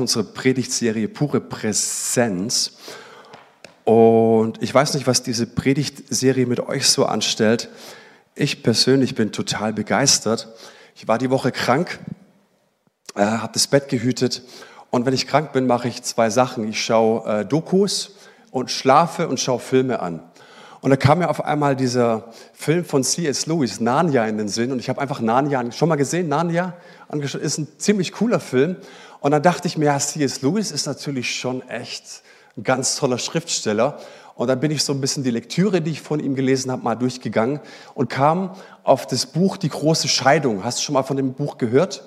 unsere Predigtserie Pure Präsenz. Und ich weiß nicht, was diese Predigtserie mit euch so anstellt. Ich persönlich bin total begeistert. Ich war die Woche krank, äh, habe das Bett gehütet. Und wenn ich krank bin, mache ich zwei Sachen. Ich schaue äh, Dokus und schlafe und schaue Filme an. Und da kam mir auf einmal dieser Film von C.S. Lewis, Narnia, in den Sinn. Und ich habe einfach Narnia, schon mal gesehen, Narnia, ist ein ziemlich cooler Film. Und dann dachte ich mir, ja, C.S. Lewis ist natürlich schon echt ein ganz toller Schriftsteller. Und dann bin ich so ein bisschen die Lektüre, die ich von ihm gelesen habe, mal durchgegangen und kam auf das Buch Die große Scheidung. Hast du schon mal von dem Buch gehört?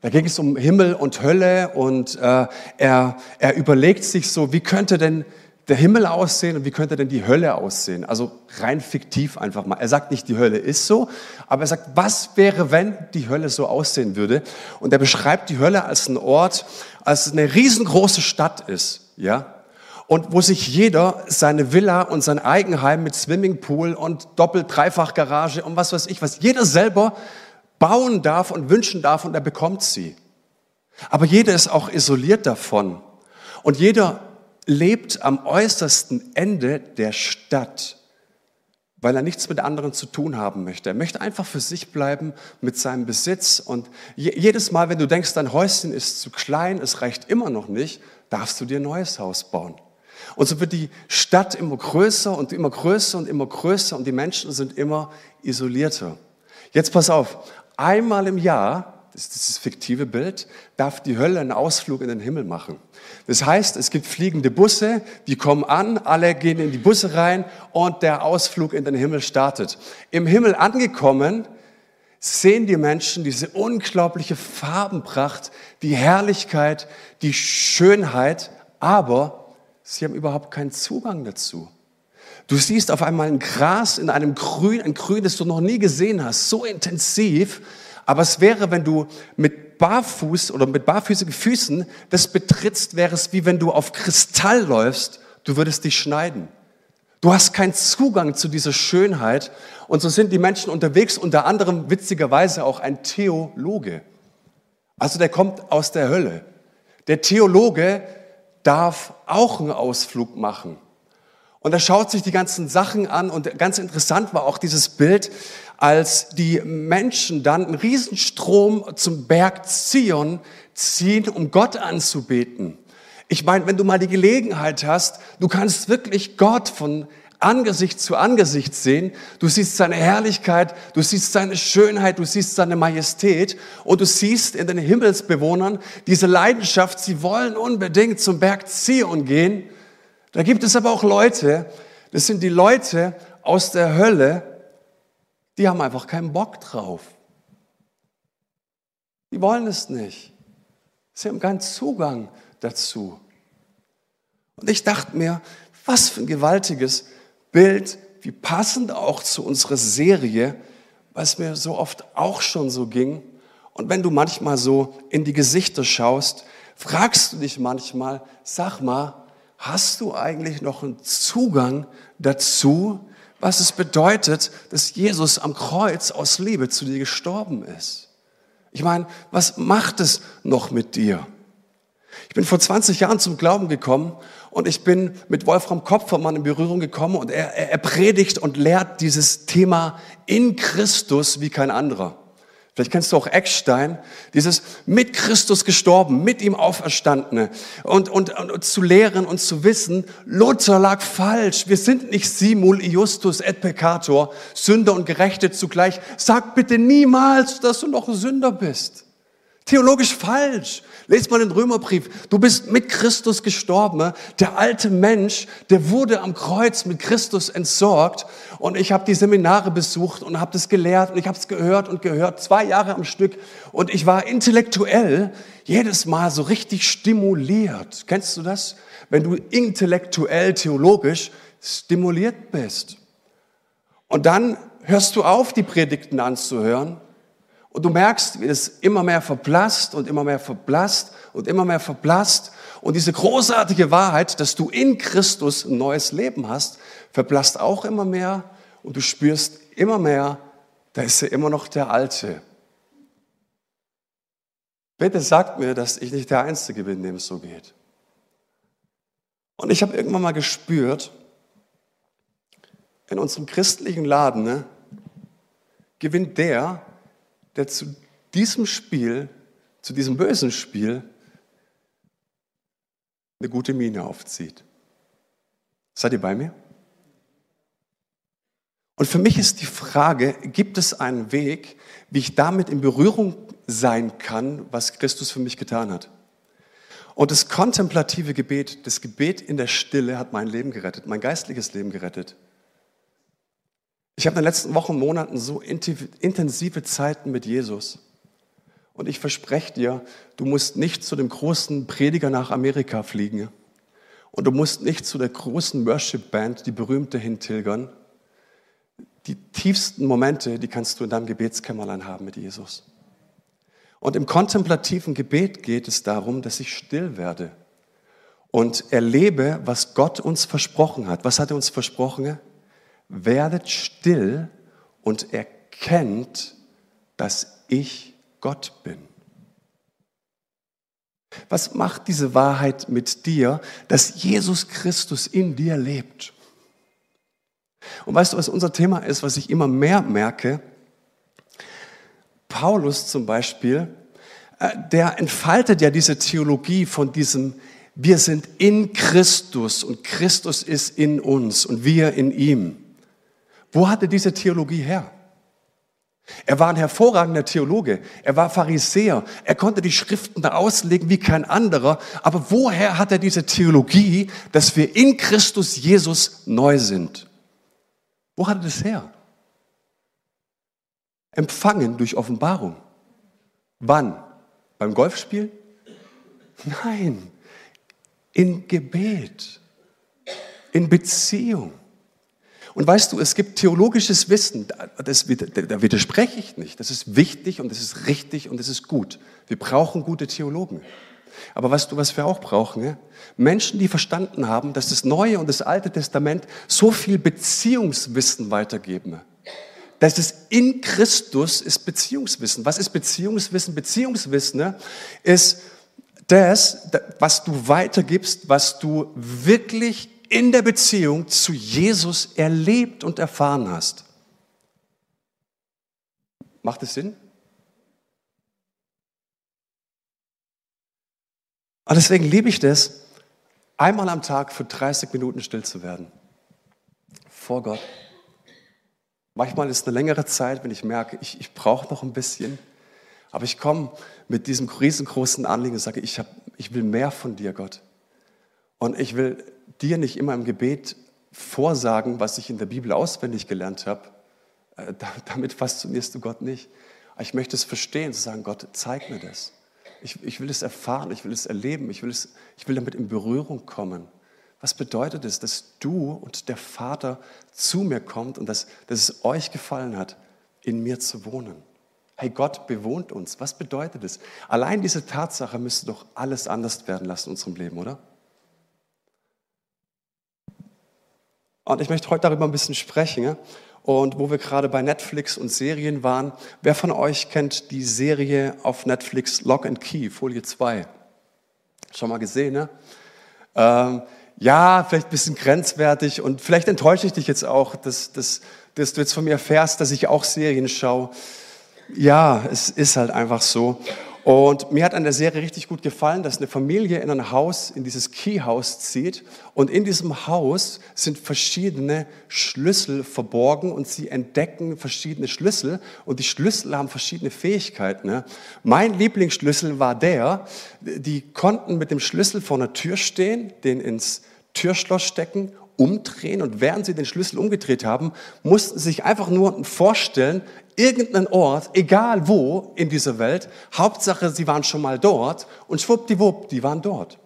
Da ging es um Himmel und Hölle und äh, er, er überlegt sich so, wie könnte denn der Himmel aussehen und wie könnte denn die Hölle aussehen? Also rein fiktiv einfach mal. Er sagt nicht, die Hölle ist so, aber er sagt, was wäre, wenn die Hölle so aussehen würde? Und er beschreibt die Hölle als einen Ort, als eine riesengroße Stadt ist, ja? Und wo sich jeder seine Villa und sein Eigenheim mit Swimmingpool und Doppel-, Dreifach-Garage und was weiß ich, was jeder selber bauen darf und wünschen darf und er bekommt sie. Aber jeder ist auch isoliert davon. Und jeder lebt am äußersten Ende der Stadt, weil er nichts mit anderen zu tun haben möchte. Er möchte einfach für sich bleiben mit seinem Besitz. Und jedes Mal, wenn du denkst, dein Häuschen ist zu klein, es reicht immer noch nicht, darfst du dir ein neues Haus bauen. Und so wird die Stadt immer größer und immer größer und immer größer und die Menschen sind immer isolierter. Jetzt pass auf, einmal im Jahr das ist dieses fiktive Bild, darf die Hölle einen Ausflug in den Himmel machen. Das heißt, es gibt fliegende Busse, die kommen an, alle gehen in die Busse rein und der Ausflug in den Himmel startet. Im Himmel angekommen, sehen die Menschen diese unglaubliche Farbenpracht, die Herrlichkeit, die Schönheit, aber sie haben überhaupt keinen Zugang dazu. Du siehst auf einmal ein Gras in einem Grün, ein Grün, das du noch nie gesehen hast, so intensiv, aber es wäre, wenn du mit Barfuß oder mit barfüßigen Füßen das betrittst, wäre es wie wenn du auf Kristall läufst, du würdest dich schneiden. Du hast keinen Zugang zu dieser Schönheit. Und so sind die Menschen unterwegs, unter anderem witzigerweise auch ein Theologe. Also der kommt aus der Hölle. Der Theologe darf auch einen Ausflug machen. Und er schaut sich die ganzen Sachen an und ganz interessant war auch dieses Bild, als die Menschen dann einen Riesenstrom zum Berg Zion ziehen, um Gott anzubeten. Ich meine, wenn du mal die Gelegenheit hast, du kannst wirklich Gott von Angesicht zu Angesicht sehen. Du siehst seine Herrlichkeit, du siehst seine Schönheit, du siehst seine Majestät und du siehst in den Himmelsbewohnern diese Leidenschaft, sie wollen unbedingt zum Berg Zion gehen. Da gibt es aber auch Leute, das sind die Leute aus der Hölle, die haben einfach keinen Bock drauf. Die wollen es nicht. Sie haben keinen Zugang dazu. Und ich dachte mir, was für ein gewaltiges Bild, wie passend auch zu unserer Serie, was mir so oft auch schon so ging. Und wenn du manchmal so in die Gesichter schaust, fragst du dich manchmal, sag mal, hast du eigentlich noch einen Zugang dazu, was es bedeutet, dass Jesus am Kreuz aus Liebe zu dir gestorben ist. Ich meine, was macht es noch mit dir? Ich bin vor 20 Jahren zum Glauben gekommen und ich bin mit Wolfram Kopfermann in Berührung gekommen und er, er predigt und lehrt dieses Thema in Christus wie kein anderer. Vielleicht kennst du auch Eckstein, dieses mit Christus gestorben, mit ihm auferstandene und, und, und zu lehren und zu wissen, Luther lag falsch. Wir sind nicht simul iustus et peccator, Sünder und Gerechte zugleich. Sag bitte niemals, dass du noch ein Sünder bist. Theologisch falsch. Lest mal den Römerbrief. Du bist mit Christus gestorben. Der alte Mensch, der wurde am Kreuz mit Christus entsorgt. Und ich habe die Seminare besucht und habe das gelehrt und ich habe es gehört und gehört, zwei Jahre am Stück. Und ich war intellektuell jedes Mal so richtig stimuliert. Kennst du das? Wenn du intellektuell, theologisch stimuliert bist. Und dann hörst du auf, die Predigten anzuhören und du merkst, wie es immer mehr verblasst und immer mehr verblasst und immer mehr verblasst. Und diese großartige Wahrheit, dass du in Christus ein neues Leben hast, verblasst auch immer mehr. Und du spürst immer mehr, da ist ja immer noch der Alte. Bitte sagt mir, dass ich nicht der Einzige bin, dem es so geht. Und ich habe irgendwann mal gespürt, in unserem christlichen Laden ne, gewinnt der, der zu diesem Spiel, zu diesem bösen Spiel, eine gute Miene aufzieht. Seid ihr bei mir? Und für mich ist die Frage, gibt es einen Weg, wie ich damit in Berührung sein kann, was Christus für mich getan hat? Und das kontemplative Gebet, das Gebet in der Stille hat mein Leben gerettet, mein geistliches Leben gerettet. Ich habe in den letzten Wochen und Monaten so intensive Zeiten mit Jesus. Und ich verspreche dir, du musst nicht zu dem großen Prediger nach Amerika fliegen. Und du musst nicht zu der großen Worship-Band, die berühmte, hintilgern. Die tiefsten Momente, die kannst du in deinem Gebetskämmerlein haben mit Jesus. Und im kontemplativen Gebet geht es darum, dass ich still werde und erlebe, was Gott uns versprochen hat. Was hat er uns versprochen? Werdet still und erkennt, dass ich Gott bin. Was macht diese Wahrheit mit dir, dass Jesus Christus in dir lebt? Und weißt du, was unser Thema ist, was ich immer mehr merke? Paulus zum Beispiel, äh, der entfaltet ja diese Theologie von diesem, wir sind in Christus und Christus ist in uns und wir in ihm. Wo hatte diese Theologie her? Er war ein hervorragender Theologe. Er war Pharisäer. Er konnte die Schriften da auslegen wie kein anderer. Aber woher hat er diese Theologie, dass wir in Christus Jesus neu sind? Wo hat er das her? Empfangen durch Offenbarung. Wann? Beim Golfspiel? Nein, in Gebet, in Beziehung. Und weißt du, es gibt theologisches Wissen, das, da widerspreche ich nicht. Das ist wichtig und das ist richtig und das ist gut. Wir brauchen gute Theologen. Aber weißt du, was wir auch brauchen? Menschen, die verstanden haben, dass das Neue und das Alte Testament so viel Beziehungswissen weitergeben. Dass es in Christus ist Beziehungswissen. Was ist Beziehungswissen? Beziehungswissen ist das, was du weitergibst, was du wirklich in der Beziehung zu Jesus erlebt und erfahren hast. Macht es Sinn? Und deswegen liebe ich das, einmal am Tag für 30 Minuten still zu werden. Vor Gott. Manchmal ist es eine längere Zeit, wenn ich merke, ich, ich brauche noch ein bisschen. Aber ich komme mit diesem riesengroßen Anliegen und sage, ich, hab, ich will mehr von dir, Gott. Und ich will dir nicht immer im Gebet vorsagen, was ich in der Bibel auswendig gelernt habe. Äh, damit faszinierst du Gott nicht. ich möchte es verstehen, zu sagen, Gott, zeig mir das. Ich, ich will es erfahren, ich will es erleben, ich will, es, ich will damit in Berührung kommen. Was bedeutet es, dass du und der Vater zu mir kommt und dass, dass es euch gefallen hat, in mir zu wohnen? Hey, Gott bewohnt uns. Was bedeutet es? Allein diese Tatsache müsste doch alles anders werden lassen in unserem Leben, oder? Und ich möchte heute darüber ein bisschen sprechen. Und wo wir gerade bei Netflix und Serien waren, wer von euch kennt die Serie auf Netflix Lock and Key, Folie 2? Schon mal gesehen, ne? Ähm, ja, vielleicht ein bisschen grenzwertig und vielleicht enttäusche ich dich jetzt auch, dass, dass, dass du jetzt von mir erfährst, dass ich auch Serien schaue. Ja, es ist halt einfach so. Und mir hat an der Serie richtig gut gefallen, dass eine Familie in ein Haus, in dieses Keyhaus zieht. Und in diesem Haus sind verschiedene Schlüssel verborgen und sie entdecken verschiedene Schlüssel. Und die Schlüssel haben verschiedene Fähigkeiten. Ne? Mein Lieblingsschlüssel war der, die konnten mit dem Schlüssel vor einer Tür stehen, den ins Türschloss stecken umdrehen und während sie den Schlüssel umgedreht haben, mussten sie sich einfach nur vorstellen, irgendeinen Ort, egal wo in dieser Welt, Hauptsache, sie waren schon mal dort und schwuppdiwupp, die waren dort.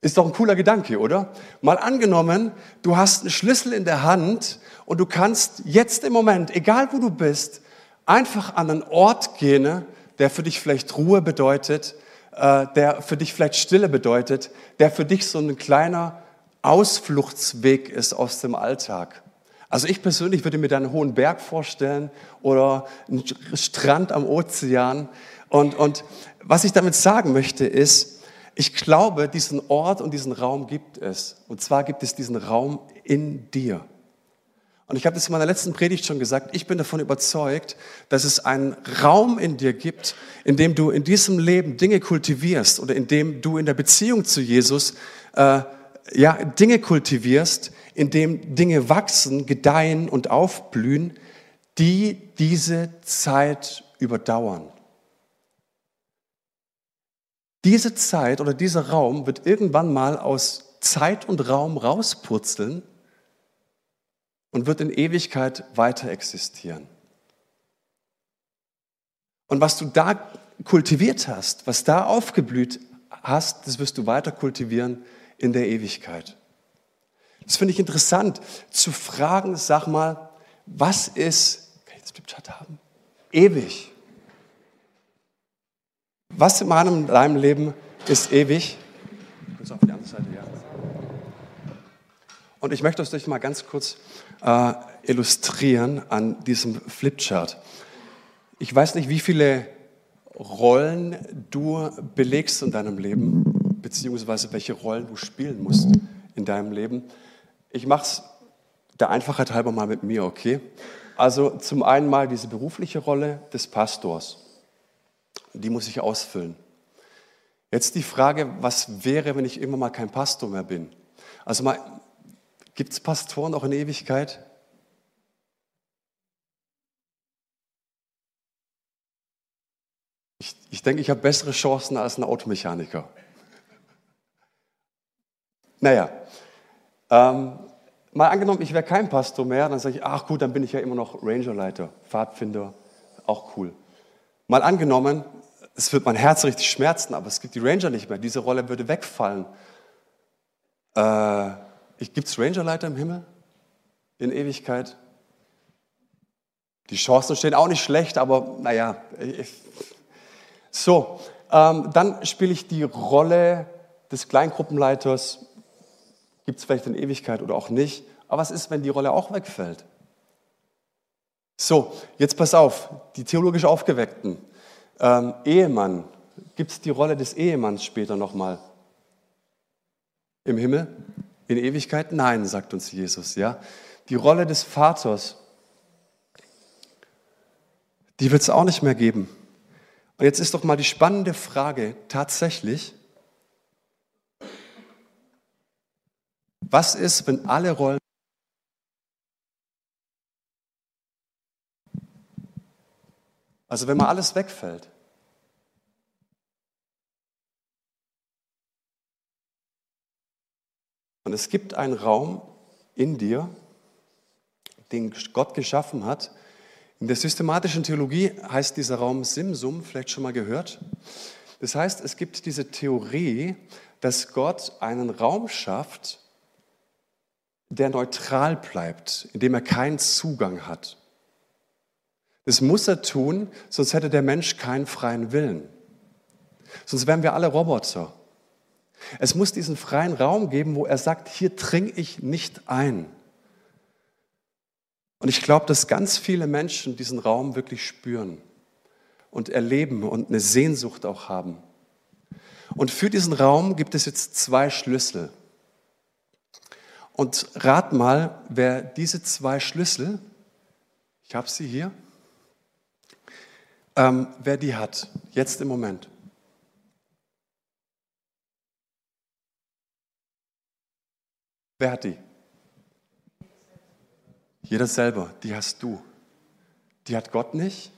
Ist doch ein cooler Gedanke, oder? Mal angenommen, du hast einen Schlüssel in der Hand und du kannst jetzt im Moment, egal wo du bist, einfach an einen Ort gehen, der für dich vielleicht Ruhe bedeutet, äh, der für dich vielleicht Stille bedeutet, der für dich so ein kleiner Ausfluchtsweg ist aus dem Alltag. Also ich persönlich würde mir da einen hohen Berg vorstellen oder einen Strand am Ozean Und, und was ich damit sagen möchte ist, ich glaube, diesen Ort und diesen Raum gibt es. Und zwar gibt es diesen Raum in dir. Und ich habe das in meiner letzten Predigt schon gesagt, ich bin davon überzeugt, dass es einen Raum in dir gibt, in dem du in diesem Leben Dinge kultivierst oder in dem du in der Beziehung zu Jesus äh, ja, Dinge kultivierst, in dem Dinge wachsen, gedeihen und aufblühen, die diese Zeit überdauern. Diese Zeit oder dieser Raum wird irgendwann mal aus Zeit und Raum rauspurzeln und wird in Ewigkeit weiter existieren. Und was du da kultiviert hast, was da aufgeblüht hast, das wirst du weiter kultivieren in der Ewigkeit. Das finde ich interessant zu fragen, sag mal, was ist, kann ich das Flipchart haben? Ewig. Was in meinem deinem Leben ist ewig? Auf die andere Seite, ja. Und ich möchte euch mal ganz kurz äh, illustrieren an diesem Flipchart. Ich weiß nicht, wie viele Rollen du belegst in deinem Leben beziehungsweise welche Rollen du spielen musst in deinem Leben. Ich mache es der Einfachheit halber mal mit mir, okay? Also zum einen mal diese berufliche Rolle des Pastors. Die muss ich ausfüllen. Jetzt die Frage, was wäre, wenn ich immer mal kein Pastor mehr bin? Also mal, gibt es Pastoren auch in Ewigkeit? Ich, denke, ich habe bessere Chancen als ein Automechaniker. Naja, ähm, mal angenommen, ich wäre kein Pastor mehr, dann sage ich, ach gut, dann bin ich ja immer noch Rangerleiter, Pfadfinder, auch cool. Mal angenommen, es wird mein Herz richtig schmerzen, aber es gibt die Ranger nicht mehr, diese Rolle würde wegfallen. Äh, gibt es Rangerleiter im Himmel in Ewigkeit? Die Chancen stehen auch nicht schlecht, aber naja. So, ähm, dann spiele ich die Rolle des Kleingruppenleiters gibt es vielleicht in Ewigkeit oder auch nicht. Aber was ist, wenn die Rolle auch wegfällt? So, jetzt pass auf, die theologisch Aufgeweckten. Ähm, Ehemann, gibt es die Rolle des Ehemanns später nochmal? Im Himmel? In Ewigkeit? Nein, sagt uns Jesus. Ja? Die Rolle des Vaters, die wird es auch nicht mehr geben. Und jetzt ist doch mal die spannende Frage tatsächlich, Was ist, wenn alle Rollen Also wenn mal alles wegfällt. Und es gibt einen Raum in dir, den Gott geschaffen hat. In der systematischen Theologie heißt dieser Raum Simsum, vielleicht schon mal gehört. Das heißt, es gibt diese Theorie, dass Gott einen Raum schafft, der neutral bleibt, indem er keinen Zugang hat. Das muss er tun, sonst hätte der Mensch keinen freien Willen. Sonst wären wir alle Roboter. Es muss diesen freien Raum geben, wo er sagt, hier dringe ich nicht ein. Und ich glaube, dass ganz viele Menschen diesen Raum wirklich spüren und erleben und eine Sehnsucht auch haben. Und für diesen Raum gibt es jetzt zwei Schlüssel. Und rat mal, wer diese zwei Schlüssel, ich habe sie hier, ähm, wer die hat, jetzt im Moment. Wer hat die? Jeder selber, die hast du. Die hat Gott nicht.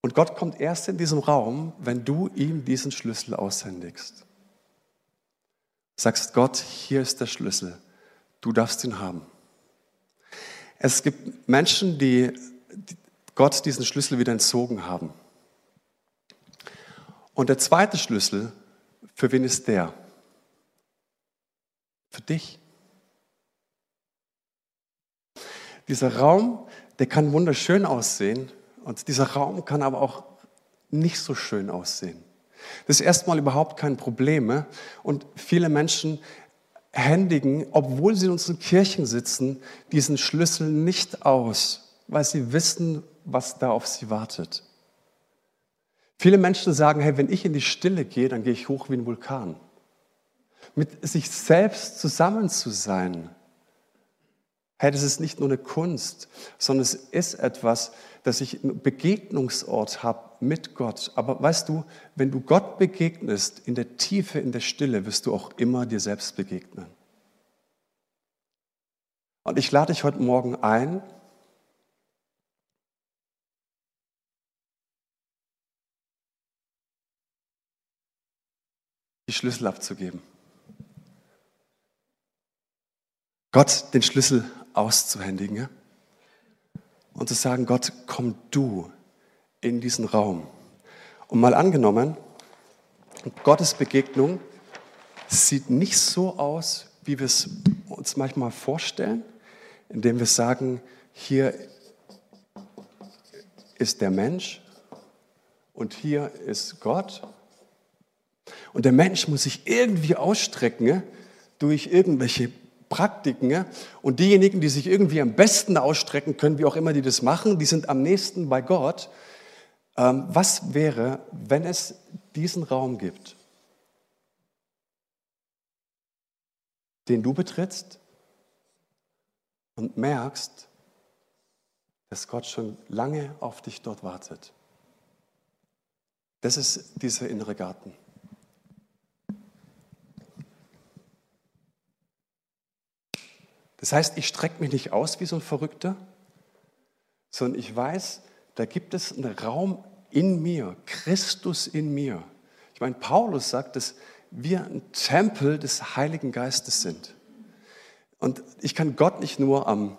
Und Gott kommt erst in diesem Raum, wenn du ihm diesen Schlüssel aushändigst. Sagst Gott, hier ist der Schlüssel, du darfst ihn haben. Es gibt Menschen, die Gott diesen Schlüssel wieder entzogen haben. Und der zweite Schlüssel, für wen ist der? Für dich. Dieser Raum, der kann wunderschön aussehen und dieser Raum kann aber auch nicht so schön aussehen. Das ist erstmal überhaupt kein Problem. Und viele Menschen händigen, obwohl sie in unseren Kirchen sitzen, diesen Schlüssel nicht aus, weil sie wissen, was da auf sie wartet. Viele Menschen sagen, hey, wenn ich in die Stille gehe, dann gehe ich hoch wie ein Vulkan. Mit sich selbst zusammen zu sein, hey, das ist nicht nur eine Kunst, sondern es ist etwas, dass ich einen Begegnungsort habe mit Gott. Aber weißt du, wenn du Gott begegnest, in der Tiefe, in der Stille, wirst du auch immer dir selbst begegnen. Und ich lade dich heute Morgen ein, die Schlüssel abzugeben. Gott den Schlüssel auszuhändigen und zu sagen, Gott, komm du in diesen Raum. Und mal angenommen, Gottes Begegnung sieht nicht so aus, wie wir es uns manchmal vorstellen, indem wir sagen, hier ist der Mensch und hier ist Gott. Und der Mensch muss sich irgendwie ausstrecken durch irgendwelche Praktiken. Und diejenigen, die sich irgendwie am besten ausstrecken können, wie auch immer die das machen, die sind am nächsten bei Gott. Ähm, was wäre, wenn es diesen Raum gibt, den du betrittst und merkst, dass Gott schon lange auf dich dort wartet? Das ist dieser innere Garten. Das heißt, ich strecke mich nicht aus wie so ein Verrückter, sondern ich weiß, da gibt es einen Raum in mir, Christus in mir. Ich meine, Paulus sagt, dass wir ein Tempel des Heiligen Geistes sind. Und ich kann Gott nicht nur am,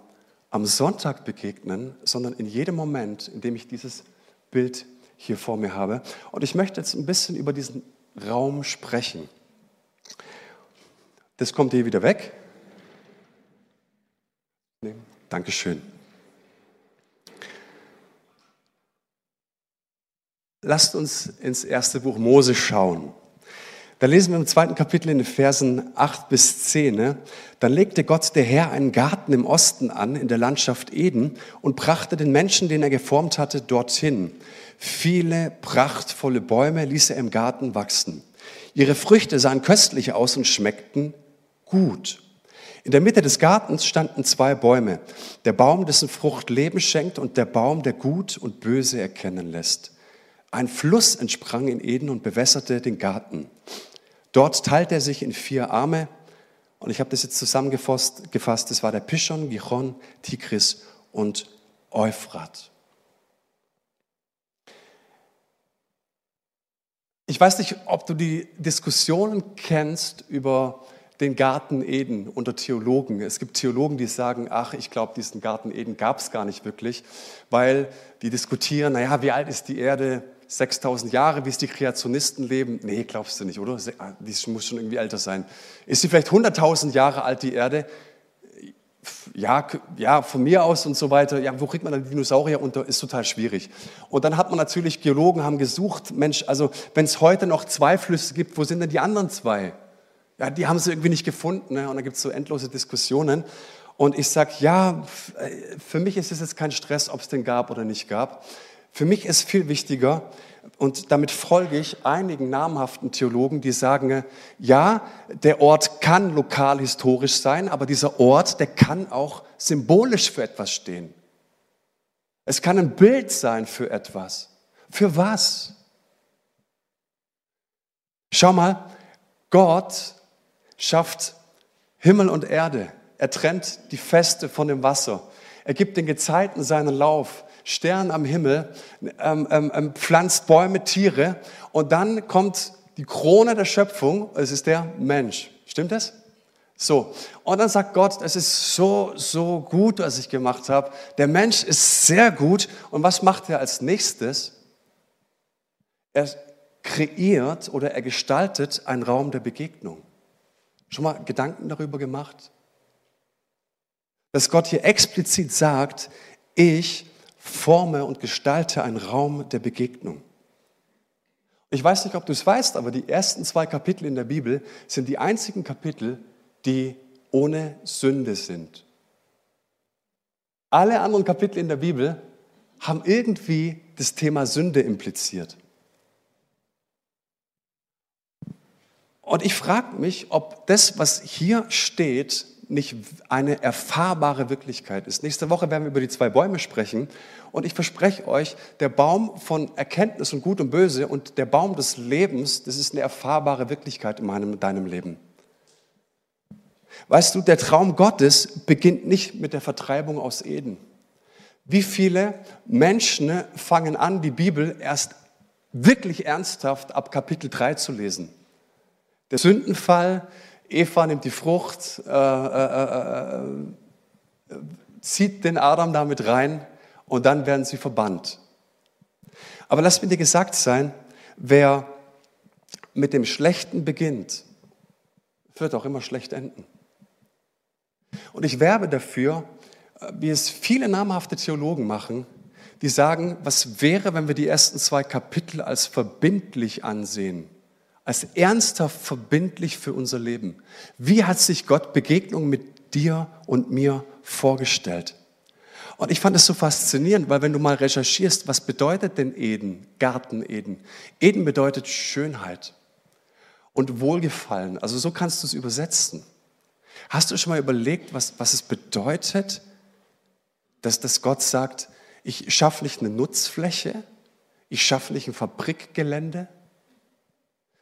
am Sonntag begegnen, sondern in jedem Moment, in dem ich dieses Bild hier vor mir habe. Und ich möchte jetzt ein bisschen über diesen Raum sprechen. Das kommt hier wieder weg. Dankeschön. Lasst uns ins erste Buch Mose schauen. Da lesen wir im zweiten Kapitel in den Versen 8 bis 10. Ne? Dann legte Gott der Herr einen Garten im Osten an, in der Landschaft Eden, und brachte den Menschen, den er geformt hatte, dorthin. Viele prachtvolle Bäume ließ er im Garten wachsen. Ihre Früchte sahen köstlich aus und schmeckten gut. In der Mitte des Gartens standen zwei Bäume. Der Baum, dessen Frucht Leben schenkt und der Baum, der Gut und Böse erkennen lässt. Ein Fluss entsprang in Eden und bewässerte den Garten. Dort teilte er sich in vier Arme. Und ich habe das jetzt zusammengefasst. Gefasst. Das war der Pishon, Gichon, Tigris und Euphrat. Ich weiß nicht, ob du die Diskussionen kennst über den Garten Eden unter Theologen. Es gibt Theologen, die sagen, ach, ich glaube, diesen Garten Eden gab es gar nicht wirklich, weil die diskutieren, naja, wie alt ist die Erde? 6000 Jahre, wie es die Kreationisten leben? Nee, glaubst du nicht, oder? Ah, die muss schon irgendwie älter sein. Ist sie vielleicht 100.000 Jahre alt, die Erde? Ja, ja, von mir aus und so weiter. Ja, wo kriegt man dann Dinosaurier unter? Ist total schwierig. Und dann hat man natürlich Geologen haben gesucht, Mensch, also wenn es heute noch zwei Flüsse gibt, wo sind denn die anderen zwei? Ja, die haben sie irgendwie nicht gefunden. Ne? Und da gibt es so endlose Diskussionen. Und ich sage, ja, für mich ist es jetzt kein Stress, ob es den gab oder nicht gab. Für mich ist viel wichtiger, und damit folge ich einigen namhaften Theologen, die sagen, ja, der Ort kann lokal historisch sein, aber dieser Ort, der kann auch symbolisch für etwas stehen. Es kann ein Bild sein für etwas. Für was? Schau mal, Gott schafft Himmel und Erde. Er trennt die Feste von dem Wasser. Er gibt den Gezeiten seinen Lauf. Stern am Himmel, ähm, ähm, ähm, pflanzt Bäume, Tiere und dann kommt die Krone der Schöpfung, es ist der Mensch. Stimmt das? So, und dann sagt Gott, es ist so, so gut, was ich gemacht habe. Der Mensch ist sehr gut. Und was macht er als nächstes? Er kreiert oder er gestaltet einen Raum der Begegnung. Schon mal Gedanken darüber gemacht? Dass Gott hier explizit sagt, ich forme und gestalte einen Raum der Begegnung. Ich weiß nicht, ob du es weißt, aber die ersten zwei Kapitel in der Bibel sind die einzigen Kapitel, die ohne Sünde sind. Alle anderen Kapitel in der Bibel haben irgendwie das Thema Sünde impliziert. Und ich frage mich, ob das, was hier steht, nicht eine erfahrbare Wirklichkeit ist. Nächste Woche werden wir über die zwei Bäume sprechen. Und ich verspreche euch, der Baum von Erkenntnis und Gut und Böse und der Baum des Lebens, das ist eine erfahrbare Wirklichkeit in meinem, in deinem Leben. Weißt du, der Traum Gottes beginnt nicht mit der Vertreibung aus Eden. Wie viele Menschen fangen an, die Bibel erst wirklich ernsthaft ab Kapitel 3 zu lesen? Der Sündenfall, Eva nimmt die Frucht, äh, äh, äh, zieht den Adam damit rein und dann werden sie verbannt. Aber lass mir dir gesagt sein, wer mit dem Schlechten beginnt, wird auch immer schlecht enden. Und ich werbe dafür, wie es viele namhafte Theologen machen, die sagen, was wäre, wenn wir die ersten zwei Kapitel als verbindlich ansehen, als ernsthaft verbindlich für unser Leben. Wie hat sich Gott Begegnung mit dir und mir vorgestellt? Und ich fand es so faszinierend, weil wenn du mal recherchierst, was bedeutet denn Eden, Garten Eden? Eden bedeutet Schönheit und Wohlgefallen. Also so kannst du es übersetzen. Hast du schon mal überlegt, was, was es bedeutet, dass, dass Gott sagt, ich schaffe nicht eine Nutzfläche, ich schaffe nicht ein Fabrikgelände,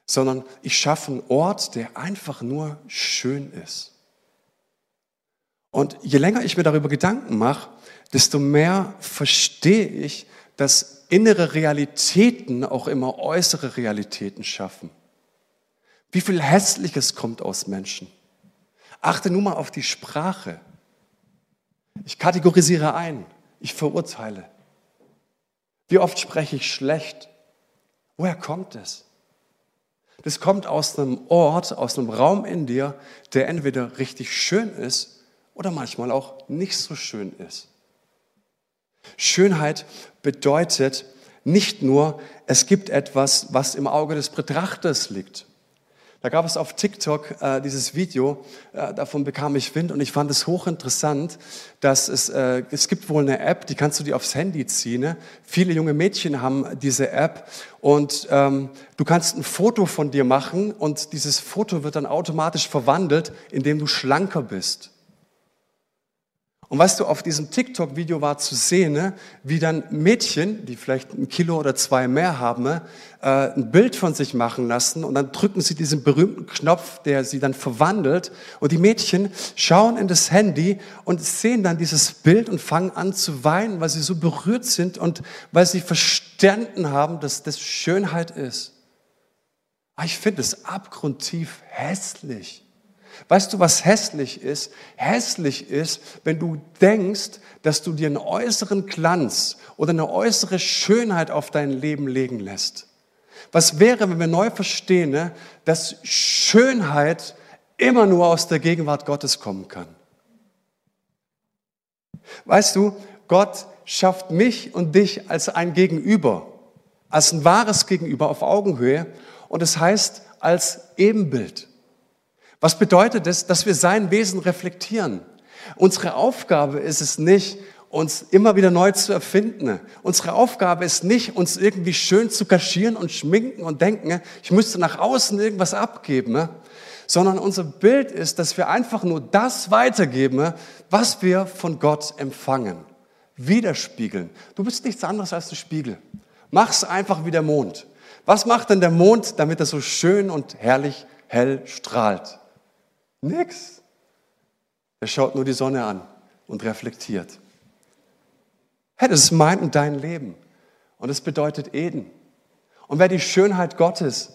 sondern ich schaffe einen Ort, der einfach nur schön ist. Und je länger ich mir darüber Gedanken mache, desto mehr verstehe ich, dass innere Realitäten auch immer äußere Realitäten schaffen. Wie viel Hässliches kommt aus Menschen? Achte nur mal auf die Sprache. Ich kategorisiere ein, ich verurteile. Wie oft spreche ich schlecht? Woher kommt es? Das kommt aus einem Ort, aus einem Raum in dir, der entweder richtig schön ist oder manchmal auch nicht so schön ist. Schönheit bedeutet nicht nur, es gibt etwas, was im Auge des Betrachters liegt. Da gab es auf TikTok äh, dieses Video, äh, davon bekam ich Wind und ich fand es hochinteressant, dass es, äh, es gibt wohl eine App, die kannst du dir aufs Handy ziehen. Ne? Viele junge Mädchen haben diese App und ähm, du kannst ein Foto von dir machen und dieses Foto wird dann automatisch verwandelt, indem du schlanker bist. Und weißt du, auf diesem TikTok-Video war zu sehen, ne, wie dann Mädchen, die vielleicht ein Kilo oder zwei mehr haben, ne, äh, ein Bild von sich machen lassen und dann drücken sie diesen berühmten Knopf, der sie dann verwandelt. Und die Mädchen schauen in das Handy und sehen dann dieses Bild und fangen an zu weinen, weil sie so berührt sind und weil sie verstanden haben, dass das Schönheit ist. Ah, ich finde es abgrundtief hässlich. Weißt du, was hässlich ist? Hässlich ist, wenn du denkst, dass du dir einen äußeren Glanz oder eine äußere Schönheit auf dein Leben legen lässt. Was wäre, wenn wir neu verstehen, ne, dass Schönheit immer nur aus der Gegenwart Gottes kommen kann? Weißt du, Gott schafft mich und dich als ein Gegenüber, als ein wahres Gegenüber auf Augenhöhe und es das heißt als Ebenbild. Was bedeutet es, dass wir sein Wesen reflektieren? Unsere Aufgabe ist es nicht, uns immer wieder neu zu erfinden. Unsere Aufgabe ist nicht, uns irgendwie schön zu kaschieren und schminken und denken, ich müsste nach außen irgendwas abgeben, sondern unser Bild ist, dass wir einfach nur das weitergeben, was wir von Gott empfangen. Widerspiegeln. Du bist nichts anderes als ein Spiegel. Mach's einfach wie der Mond. Was macht denn der Mond, damit er so schön und herrlich hell strahlt? Nix. Er schaut nur die Sonne an und reflektiert. Hey, das ist mein und dein Leben. Und es bedeutet Eden. Und wer die Schönheit Gottes,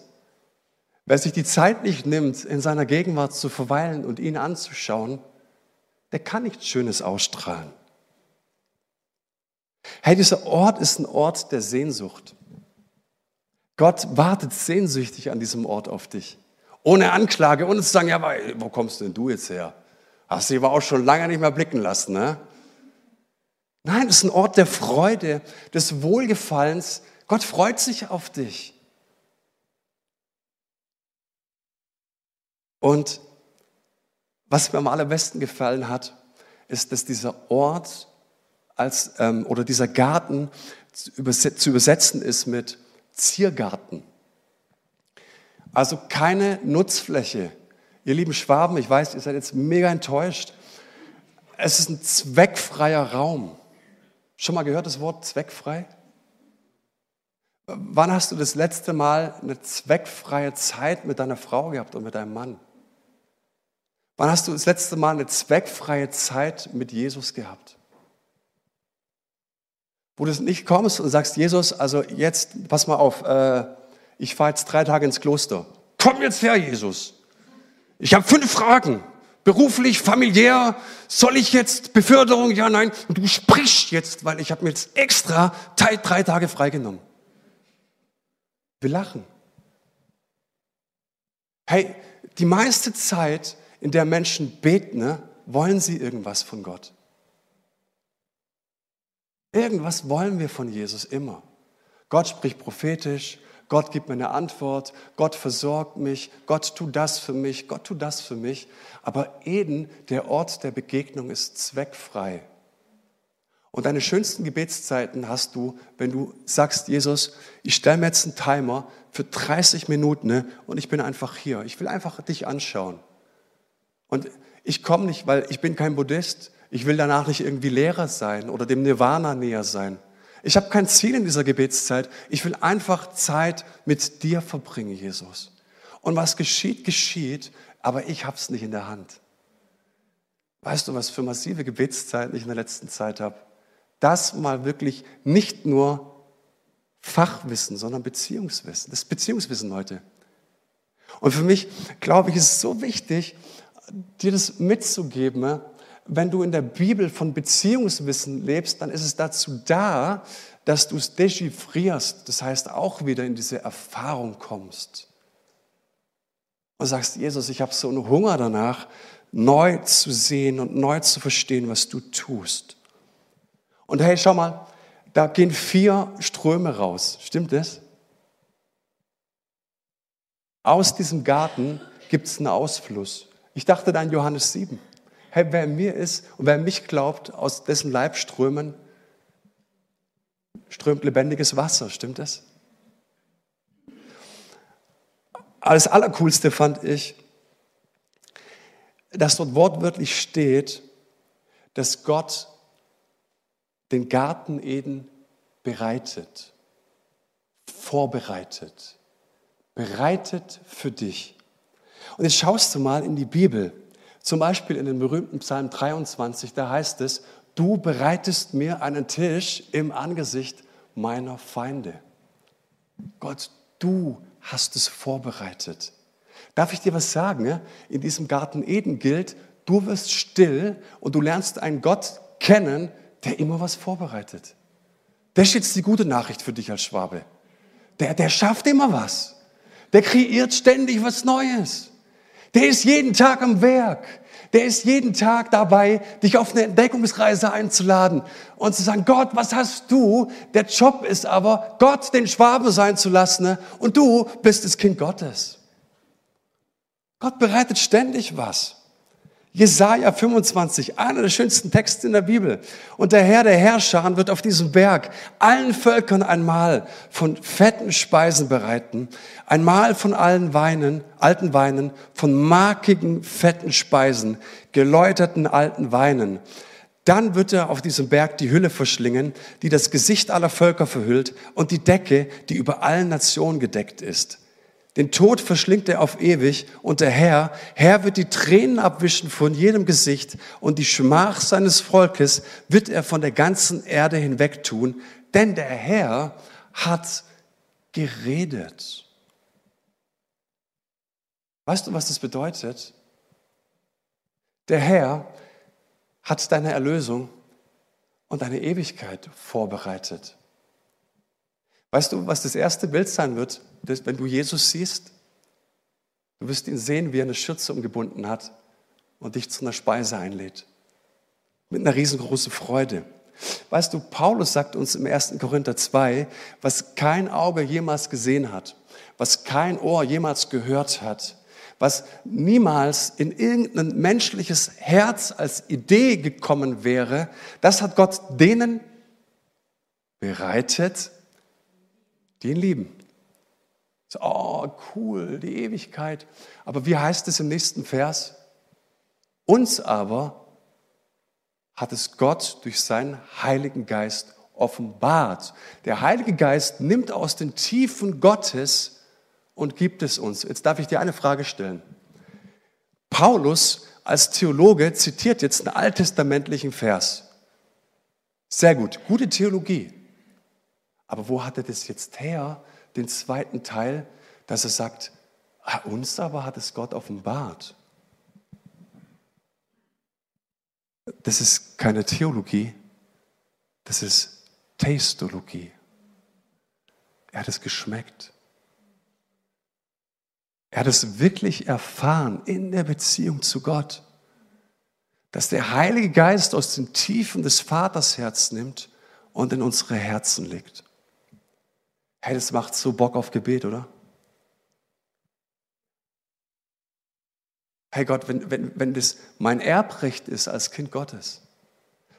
wer sich die Zeit nicht nimmt, in seiner Gegenwart zu verweilen und ihn anzuschauen, der kann nichts Schönes ausstrahlen. Hey, dieser Ort ist ein Ort der Sehnsucht. Gott wartet sehnsüchtig an diesem Ort auf dich. Ohne Anklage, ohne zu sagen, ja, wo kommst denn du jetzt her? Hast du aber auch schon lange nicht mehr blicken lassen, ne? Nein, es ist ein Ort der Freude, des Wohlgefallens. Gott freut sich auf dich. Und was mir am allerbesten gefallen hat, ist, dass dieser Ort als, ähm, oder dieser Garten zu übersetzen ist mit Ziergarten. Also keine Nutzfläche. Ihr lieben Schwaben, ich weiß, ihr seid jetzt mega enttäuscht. Es ist ein zweckfreier Raum. Schon mal gehört das Wort zweckfrei? Wann hast du das letzte Mal eine zweckfreie Zeit mit deiner Frau gehabt und mit deinem Mann? Wann hast du das letzte Mal eine zweckfreie Zeit mit Jesus gehabt? Wo du nicht kommst und sagst, Jesus, also jetzt, pass mal auf, äh, ich fahre jetzt drei Tage ins Kloster. Komm jetzt her, Jesus. Ich habe fünf Fragen. Beruflich, familiär, soll ich jetzt Beförderung? Ja, nein. Und du sprichst jetzt, weil ich habe mir jetzt extra drei Tage freigenommen. Wir lachen. Hey, die meiste Zeit, in der Menschen beten, ne, wollen sie irgendwas von Gott. Irgendwas wollen wir von Jesus immer. Gott spricht prophetisch, Gott gibt mir eine Antwort, Gott versorgt mich, Gott tut das für mich, Gott tut das für mich. Aber Eden, der Ort der Begegnung, ist zweckfrei. Und deine schönsten Gebetszeiten hast du, wenn du sagst, Jesus, ich stelle mir jetzt einen Timer für 30 Minuten ne, und ich bin einfach hier. Ich will einfach dich anschauen. Und ich komme nicht, weil ich bin kein Buddhist. Ich will danach nicht irgendwie Lehrer sein oder dem Nirvana näher sein. Ich habe kein Ziel in dieser Gebetszeit. Ich will einfach Zeit mit dir verbringen, Jesus. Und was geschieht, geschieht, aber ich habe es nicht in der Hand. Weißt du, was für massive Gebetszeiten ich in der letzten Zeit habe? Das mal wirklich nicht nur Fachwissen, sondern Beziehungswissen. Das ist Beziehungswissen heute. Und für mich, glaube ich, ist es so wichtig, dir das mitzugeben, wenn du in der Bibel von Beziehungswissen lebst, dann ist es dazu da, dass du es dechiffrierst, das heißt auch wieder in diese Erfahrung kommst. Und sagst, Jesus, ich habe so einen Hunger danach, neu zu sehen und neu zu verstehen, was du tust. Und hey, schau mal, da gehen vier Ströme raus. Stimmt das? Aus diesem Garten gibt es einen Ausfluss. Ich dachte da an Johannes 7 hey, wer in mir ist und wer mich glaubt, aus dessen Leib strömen, strömt lebendiges Wasser. Stimmt das? Aber das Allercoolste fand ich, dass dort wortwörtlich steht, dass Gott den Garten Eden bereitet, vorbereitet, bereitet für dich. Und jetzt schaust du mal in die Bibel. Zum Beispiel in dem berühmten Psalm 23, da heißt es, du bereitest mir einen Tisch im Angesicht meiner Feinde. Gott, du hast es vorbereitet. Darf ich dir was sagen? In diesem Garten Eden gilt, du wirst still und du lernst einen Gott kennen, der immer was vorbereitet. Das ist jetzt die gute Nachricht für dich als Schwabe. Der, der schafft immer was. Der kreiert ständig was Neues. Der ist jeden Tag am Werk. Der ist jeden Tag dabei, dich auf eine Entdeckungsreise einzuladen und zu sagen, Gott, was hast du? Der Job ist aber, Gott den Schwaben sein zu lassen ne? und du bist das Kind Gottes. Gott bereitet ständig was. Jesaja 25, einer der schönsten Texte in der Bibel. Und der Herr der Herrscher wird auf diesem Berg allen Völkern ein Mahl von fetten Speisen bereiten, ein Mahl von allen Weinen, alten Weinen, von markigen, fetten Speisen, geläuterten alten Weinen. Dann wird er auf diesem Berg die Hülle verschlingen, die das Gesicht aller Völker verhüllt und die Decke, die über allen Nationen gedeckt ist. Den Tod verschlingt er auf ewig und der Herr, Herr wird die Tränen abwischen von jedem Gesicht und die Schmach seines Volkes wird er von der ganzen Erde hinweg tun, denn der Herr hat geredet. Weißt du, was das bedeutet? Der Herr hat deine Erlösung und deine Ewigkeit vorbereitet. Weißt du, was das erste Bild sein wird, das, wenn du Jesus siehst? Du wirst ihn sehen, wie er eine Schürze umgebunden hat und dich zu einer Speise einlädt. Mit einer riesengroßen Freude. Weißt du, Paulus sagt uns im 1. Korinther 2, was kein Auge jemals gesehen hat, was kein Ohr jemals gehört hat, was niemals in irgendein menschliches Herz als Idee gekommen wäre, das hat Gott denen bereitet, die ihn lieben. Oh, cool, die Ewigkeit. Aber wie heißt es im nächsten Vers? Uns aber hat es Gott durch seinen Heiligen Geist offenbart. Der Heilige Geist nimmt aus den Tiefen Gottes und gibt es uns. Jetzt darf ich dir eine Frage stellen. Paulus als Theologe zitiert jetzt einen alttestamentlichen Vers. Sehr gut, gute Theologie. Aber wo hat er das jetzt her, den zweiten Teil, dass er sagt, ah, uns aber hat es Gott offenbart. Das ist keine Theologie, das ist Tastologie. Er hat es geschmeckt. Er hat es wirklich erfahren in der Beziehung zu Gott, dass der Heilige Geist aus den Tiefen des Vaters Herz nimmt und in unsere Herzen legt. Hey, das macht so Bock auf Gebet, oder? Hey Gott, wenn, wenn, wenn das mein Erbrecht ist als Kind Gottes,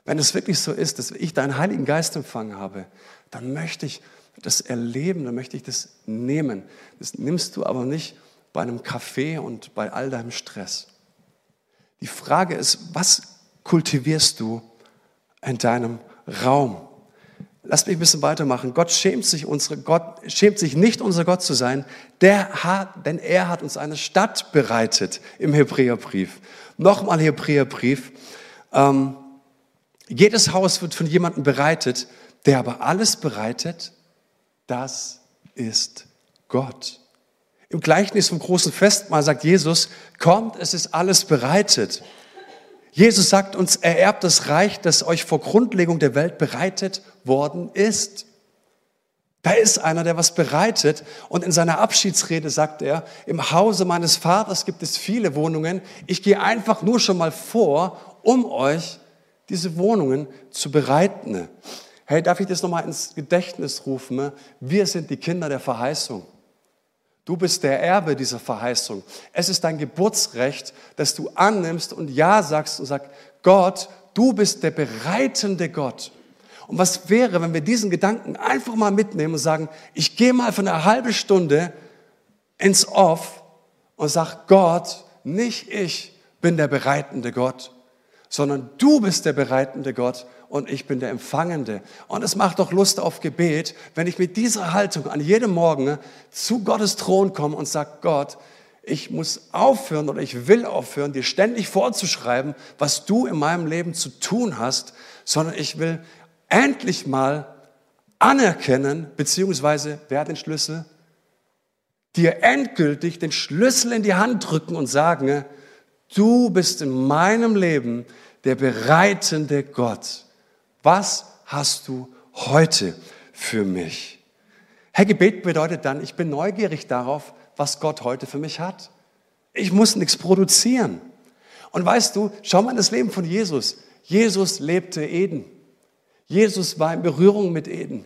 wenn es wirklich so ist, dass ich deinen Heiligen Geist empfangen habe, dann möchte ich das erleben, dann möchte ich das nehmen. Das nimmst du aber nicht bei einem Kaffee und bei all deinem Stress. Die Frage ist, was kultivierst du in deinem Raum? Lass mich ein bisschen weitermachen. Gott schämt sich, unsere Gott schämt sich nicht, unser Gott zu sein, der hat, denn er hat uns eine Stadt bereitet im Hebräerbrief. Nochmal Hebräerbrief. Ähm, jedes Haus wird von jemandem bereitet, der aber alles bereitet, das ist Gott. Im Gleichnis vom großen Festmahl sagt Jesus, kommt, es ist alles bereitet. Jesus sagt uns, er erbt das Reich, das euch vor Grundlegung der Welt bereitet worden ist. Da ist einer, der was bereitet. Und in seiner Abschiedsrede sagt er, im Hause meines Vaters gibt es viele Wohnungen. Ich gehe einfach nur schon mal vor, um euch diese Wohnungen zu bereiten. Hey, darf ich das nochmal ins Gedächtnis rufen? Wir sind die Kinder der Verheißung. Du bist der Erbe dieser Verheißung. Es ist dein Geburtsrecht, dass du annimmst und Ja sagst und sagst, Gott, du bist der bereitende Gott. Und was wäre, wenn wir diesen Gedanken einfach mal mitnehmen und sagen, ich gehe mal für eine halbe Stunde ins Off und sag, Gott, nicht ich bin der bereitende Gott, sondern du bist der bereitende Gott und ich bin der Empfangende. Und es macht doch Lust auf Gebet, wenn ich mit dieser Haltung an jedem Morgen zu Gottes Thron komme und sage, Gott, ich muss aufhören oder ich will aufhören, dir ständig vorzuschreiben, was du in meinem Leben zu tun hast, sondern ich will endlich mal anerkennen, beziehungsweise, wer hat den Schlüssel? Dir endgültig den Schlüssel in die Hand drücken und sagen, du bist in meinem Leben der bereitende Gott. Was hast du heute für mich? Herr, Gebet bedeutet dann, ich bin neugierig darauf, was Gott heute für mich hat. Ich muss nichts produzieren. Und weißt du, schau mal in das Leben von Jesus. Jesus lebte Eden. Jesus war in Berührung mit Eden.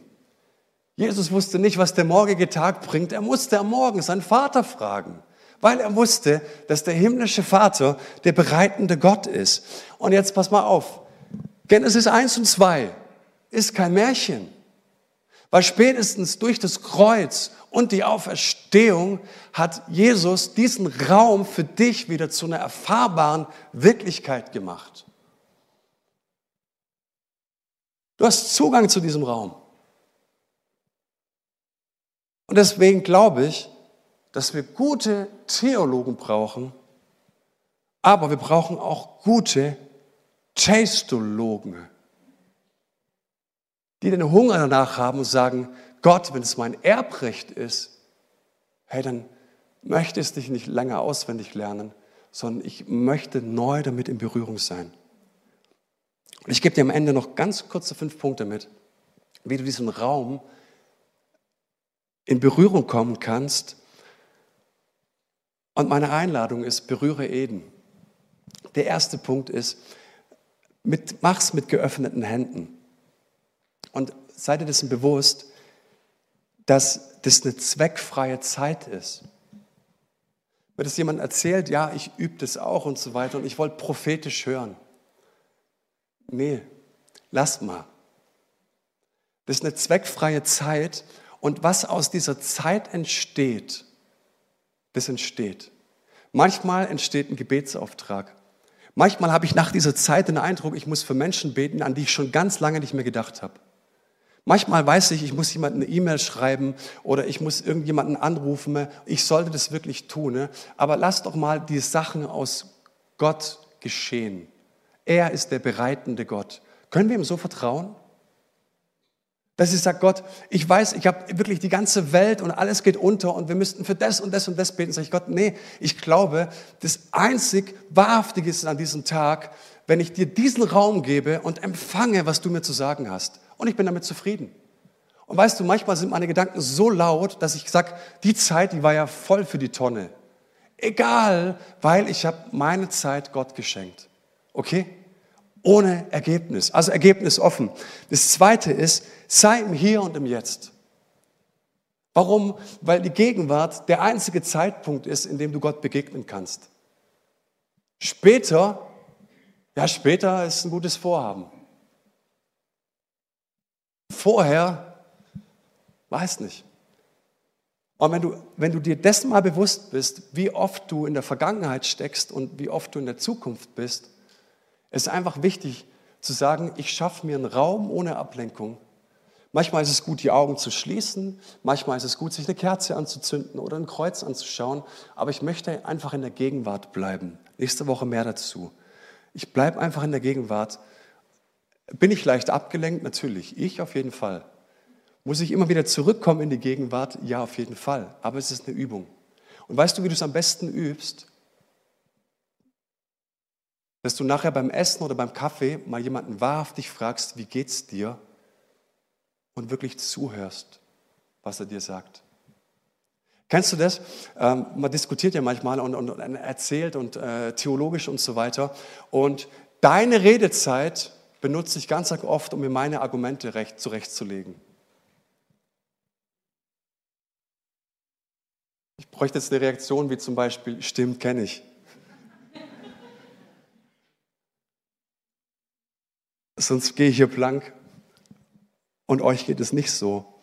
Jesus wusste nicht, was der morgige Tag bringt. Er musste am Morgen seinen Vater fragen, weil er wusste, dass der himmlische Vater der bereitende Gott ist. Und jetzt pass mal auf. Genesis 1 und 2 ist kein Märchen, weil spätestens durch das Kreuz und die Auferstehung hat Jesus diesen Raum für dich wieder zu einer erfahrbaren Wirklichkeit gemacht. Du hast Zugang zu diesem Raum. Und deswegen glaube ich, dass wir gute Theologen brauchen, aber wir brauchen auch gute Chastologen, die den Hunger danach haben und sagen, Gott, wenn es mein Erbrecht ist, hey, dann möchte ich es dich nicht länger auswendig lernen, sondern ich möchte neu damit in Berührung sein. Und ich gebe dir am Ende noch ganz kurze fünf Punkte mit, wie du diesen Raum in Berührung kommen kannst. Und meine Einladung ist, berühre Eden. Der erste Punkt ist, mit, mach's mit geöffneten Händen. Und seid ihr dessen bewusst, dass das eine zweckfreie Zeit ist. Wenn das jemand erzählt, ja, ich übe das auch und so weiter und ich wollte prophetisch hören. Nee, lass mal. Das ist eine zweckfreie Zeit Und was aus dieser Zeit entsteht, das entsteht. Manchmal entsteht ein Gebetsauftrag. Manchmal habe ich nach dieser Zeit den Eindruck, ich muss für Menschen beten, an die ich schon ganz lange nicht mehr gedacht habe. Manchmal weiß ich, ich muss jemandem eine E-Mail schreiben oder ich muss irgendjemanden anrufen. Ich sollte das wirklich tun. Ne? Aber lass doch mal die Sachen aus Gott geschehen. Er ist der bereitende Gott. Können wir ihm so vertrauen? Dass ich sage, Gott, ich weiß, ich habe wirklich die ganze Welt und alles geht unter und wir müssten für das und das und das beten. Sag ich, Gott, nee, ich glaube, das einzig Wahrhaftige ist an diesem Tag, wenn ich dir diesen Raum gebe und empfange, was du mir zu sagen hast. Und ich bin damit zufrieden. Und weißt du, manchmal sind meine Gedanken so laut, dass ich sage, die Zeit, die war ja voll für die Tonne. Egal, weil ich habe meine Zeit Gott geschenkt. Okay? Ohne Ergebnis. Also Ergebnis offen. Das Zweite ist, sei im Hier und im Jetzt. Warum? Weil die Gegenwart der einzige Zeitpunkt ist, in dem du Gott begegnen kannst. Später, ja, später ist ein gutes Vorhaben. Vorher, weiß nicht. Und wenn du, wenn du dir dessen mal bewusst bist, wie oft du in der Vergangenheit steckst und wie oft du in der Zukunft bist, ist einfach wichtig zu sagen, ich schaffe mir einen Raum ohne Ablenkung. Manchmal ist es gut, die Augen zu schließen, manchmal ist es gut, sich eine Kerze anzuzünden oder ein Kreuz anzuschauen, aber ich möchte einfach in der Gegenwart bleiben. Nächste Woche mehr dazu. Ich bleibe einfach in der Gegenwart. Bin ich leicht abgelenkt? Natürlich. Ich auf jeden Fall. Muss ich immer wieder zurückkommen in die Gegenwart? Ja, auf jeden Fall. Aber es ist eine Übung. Und weißt du, wie du es am besten übst? Dass du nachher beim Essen oder beim Kaffee mal jemanden wahrhaftig fragst, wie geht's dir? Und wirklich zuhörst, was er dir sagt. Kennst du das? Ähm, man diskutiert ja manchmal und, und, und erzählt und äh, theologisch und so weiter. Und deine Redezeit benutze ich ganz oft, um mir meine Argumente recht, zurechtzulegen. Ich bräuchte jetzt eine Reaktion wie zum Beispiel, stimmt, kenne ich. Sonst gehe ich hier blank. Und euch geht es nicht so.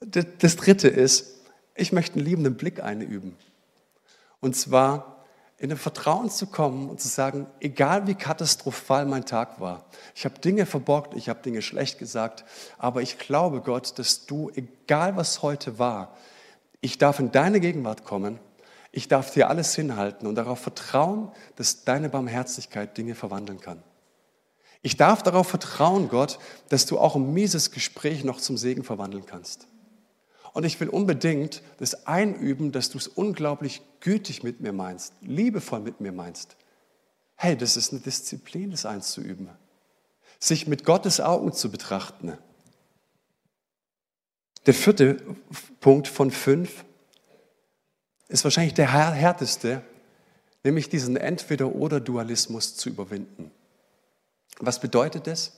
Das dritte ist, ich möchte einen liebenden Blick einüben. Und zwar in dem Vertrauen zu kommen und zu sagen, egal wie katastrophal mein Tag war, ich habe Dinge verborgt, ich habe Dinge schlecht gesagt, aber ich glaube Gott, dass du, egal was heute war, ich darf in deine Gegenwart kommen, ich darf dir alles hinhalten und darauf vertrauen, dass deine Barmherzigkeit Dinge verwandeln kann. Ich darf darauf vertrauen, Gott, dass du auch ein mieses Gespräch noch zum Segen verwandeln kannst. Und ich will unbedingt das einüben, dass du es unglaublich gütig mit mir meinst, liebevoll mit mir meinst. Hey, das ist eine Disziplin, das einzuüben. Sich mit Gottes Augen zu betrachten. Der vierte Punkt von fünf ist wahrscheinlich der härteste, nämlich diesen Entweder-oder-Dualismus zu überwinden. Was bedeutet das?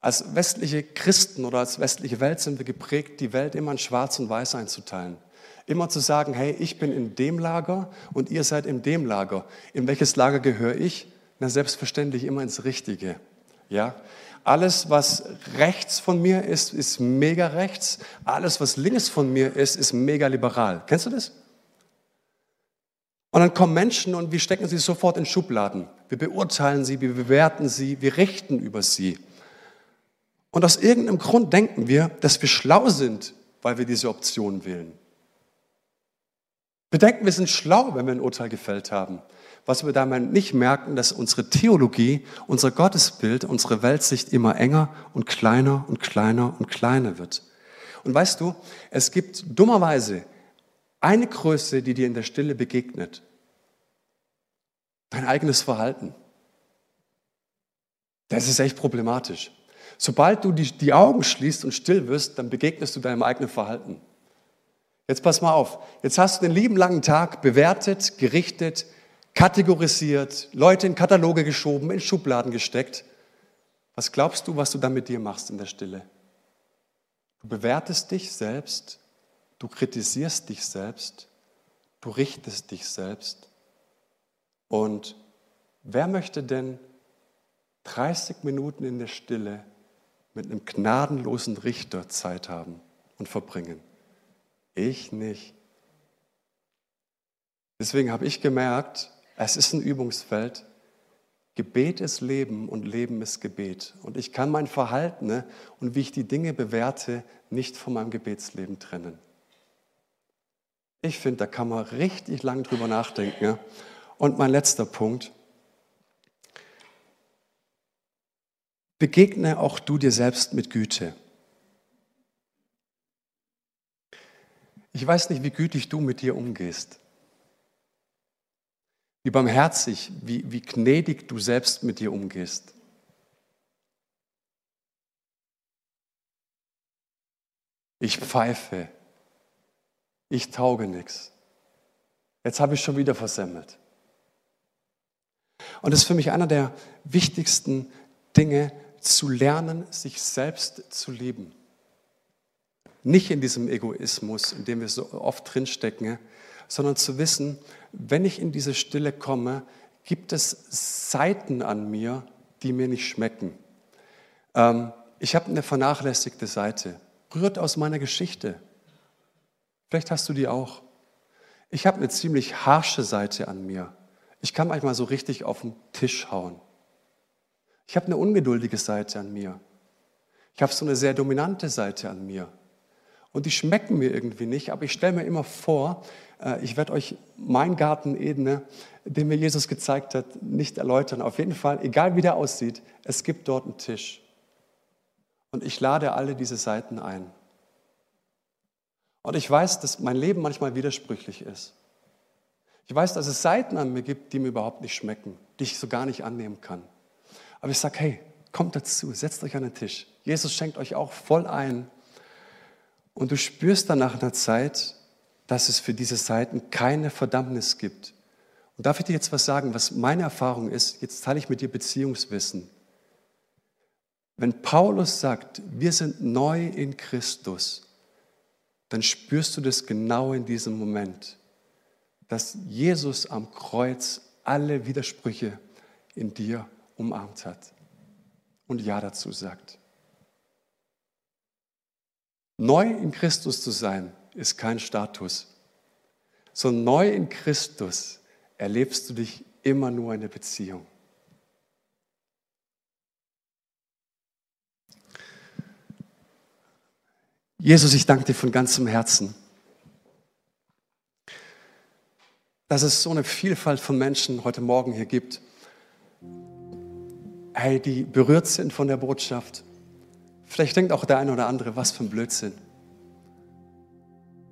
Als westliche Christen oder als westliche Welt sind wir geprägt, die Welt immer in Schwarz und Weiß einzuteilen. Immer zu sagen, hey, ich bin in dem Lager und ihr seid in dem Lager. In welches Lager gehöre ich? Na, selbstverständlich immer ins Richtige. Ja? Alles, was rechts von mir ist, ist mega rechts. Alles, was links von mir ist, ist mega liberal. Kennst du das? Und dann kommen Menschen und wir stecken sie sofort in Schubladen. Wir beurteilen sie, wir bewerten sie, wir richten über sie. Und aus irgendeinem Grund denken wir, dass wir schlau sind, weil wir diese Option wählen. Wir denken, wir sind schlau, wenn wir ein Urteil gefällt haben. Was wir dabei nicht merken, dass unsere Theologie, unser Gottesbild, unsere Weltsicht immer enger und kleiner und kleiner und kleiner wird. Und weißt du, es gibt dummerweise eine Größe, die dir in der Stille begegnet. Dein eigenes Verhalten. Das ist echt problematisch. Sobald du die, die Augen schließt und still wirst, dann begegnest du deinem eigenen Verhalten. Jetzt pass mal auf. Jetzt hast du den lieben langen Tag bewertet, gerichtet, kategorisiert, Leute in Kataloge geschoben, in Schubladen gesteckt. Was glaubst du, was du dann mit dir machst in der Stille? Du bewertest dich selbst Du kritisierst dich selbst, du richtest dich selbst. Und wer möchte denn 30 Minuten in der Stille mit einem gnadenlosen Richter Zeit haben? und verbringen. Ich nicht. Deswegen habe ich gemerkt, es ist ein Übungsfeld. Gebet ist Leben und Leben ist Gebet. Und ich kann mein Verhalten ne, und wie ich die Dinge bewerte, nicht von meinem Gebetsleben trennen. Ich finde, da kann man richtig lang drüber nachdenken. Und mein letzter Punkt. Begegne auch du dir selbst mit Güte. Ich weiß nicht, wie gütig du mit dir umgehst. Wie barmherzig, wie, wie gnädig du selbst mit dir umgehst. Ich pfeife. Ich tauge nichts. Jetzt habe ich schon wieder versemmelt. Und das ist für mich einer der wichtigsten Dinge, zu lernen, sich selbst zu lieben. Nicht in diesem Egoismus, in dem wir so oft drinstecken, sondern zu wissen, wenn ich in diese Stille komme, gibt es Seiten an mir, die mir nicht schmecken. Ähm, ich habe eine vernachlässigte Seite, rührt aus meiner Geschichte. Vielleicht hast du die auch. Ich habe eine ziemlich harsche Seite an mir. Ich kann manchmal so richtig auf den Tisch hauen. Ich habe eine ungeduldige Seite an mir. Ich habe so eine sehr dominante Seite an mir. Und die schmecken mir irgendwie nicht, aber ich stelle mir immer vor, äh, ich werde euch mein Garten Edene, den mir Jesus gezeigt hat, nicht erläutern. Auf jeden Fall, egal wie der aussieht, es gibt dort einen Tisch. Und ich lade alle diese Seiten ein. Und ich weiß, dass mein Leben manchmal widersprüchlich ist. Ich weiß, dass es Seiten an mir gibt, die mir überhaupt nicht schmecken, die ich so gar nicht annehmen kann. Aber ich sage, hey, kommt dazu, setzt euch an den Tisch. Jesus schenkt euch auch voll ein. Und du spürst dann nach einer Zeit, dass es für diese Seiten keine Verdammnis gibt. Und darf ich dir jetzt was sagen, was meine Erfahrung ist? Jetzt teile ich mit dir Beziehungswissen. Wenn Paulus sagt, wir sind neu in Christus, dann spürst du das genau in diesem Moment, dass Jesus am Kreuz alle Widersprüche in dir umarmt hat und Ja dazu sagt. Neu in Christus zu sein, ist kein Status. So neu in Christus erlebst du dich immer nur in der Beziehung. Jesus, ich danke dir von ganzem Herzen, dass es so eine Vielfalt von Menschen heute Morgen hier gibt, hey, die berührt sind von der Botschaft. Vielleicht denkt auch der eine oder andere, was für ein Blödsinn.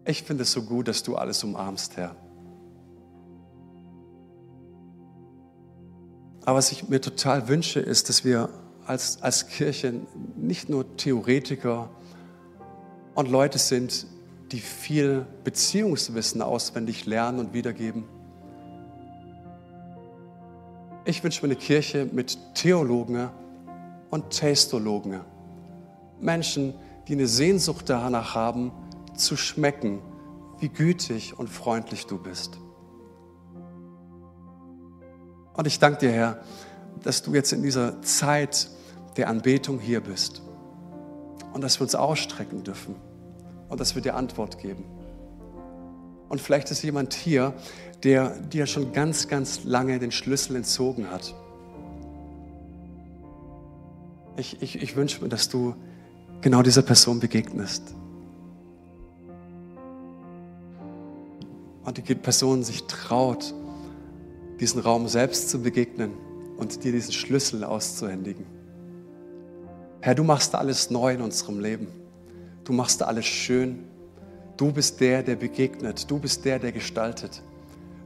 Ich finde es so gut, dass du alles umarmst, Herr. Aber was ich mir total wünsche, ist, dass wir als, als Kirche nicht nur Theoretiker und Leute sind, die viel Beziehungswissen auswendig lernen und wiedergeben, ich wünsche mir eine Kirche mit Theologen und Tastologen. Menschen, die eine Sehnsucht danach haben, zu schmecken, wie gütig und freundlich du bist. Und ich danke dir, Herr, dass du jetzt in dieser Zeit der Anbetung hier bist und dass wir uns ausstrecken dürfen und dass wir dir Antwort geben. Und vielleicht ist jemand hier, der dir schon ganz, ganz lange den Schlüssel entzogen hat. Ich, ich, ich wünsche mir, dass du genau dieser Person begegnest. Und die Person sich traut, diesen Raum selbst zu begegnen und dir diesen Schlüssel auszuhändigen. Herr, du machst alles neu in unserem Leben. Du machst alles schön. Du bist der, der begegnet. Du bist der, der gestaltet.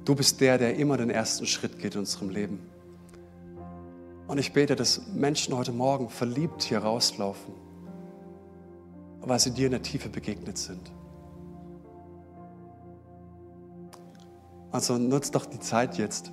Du bist der, der immer den ersten Schritt geht in unserem Leben. Und ich bete, dass Menschen heute Morgen verliebt hier rauslaufen, weil sie dir in der Tiefe begegnet sind. Also nutzt doch die Zeit jetzt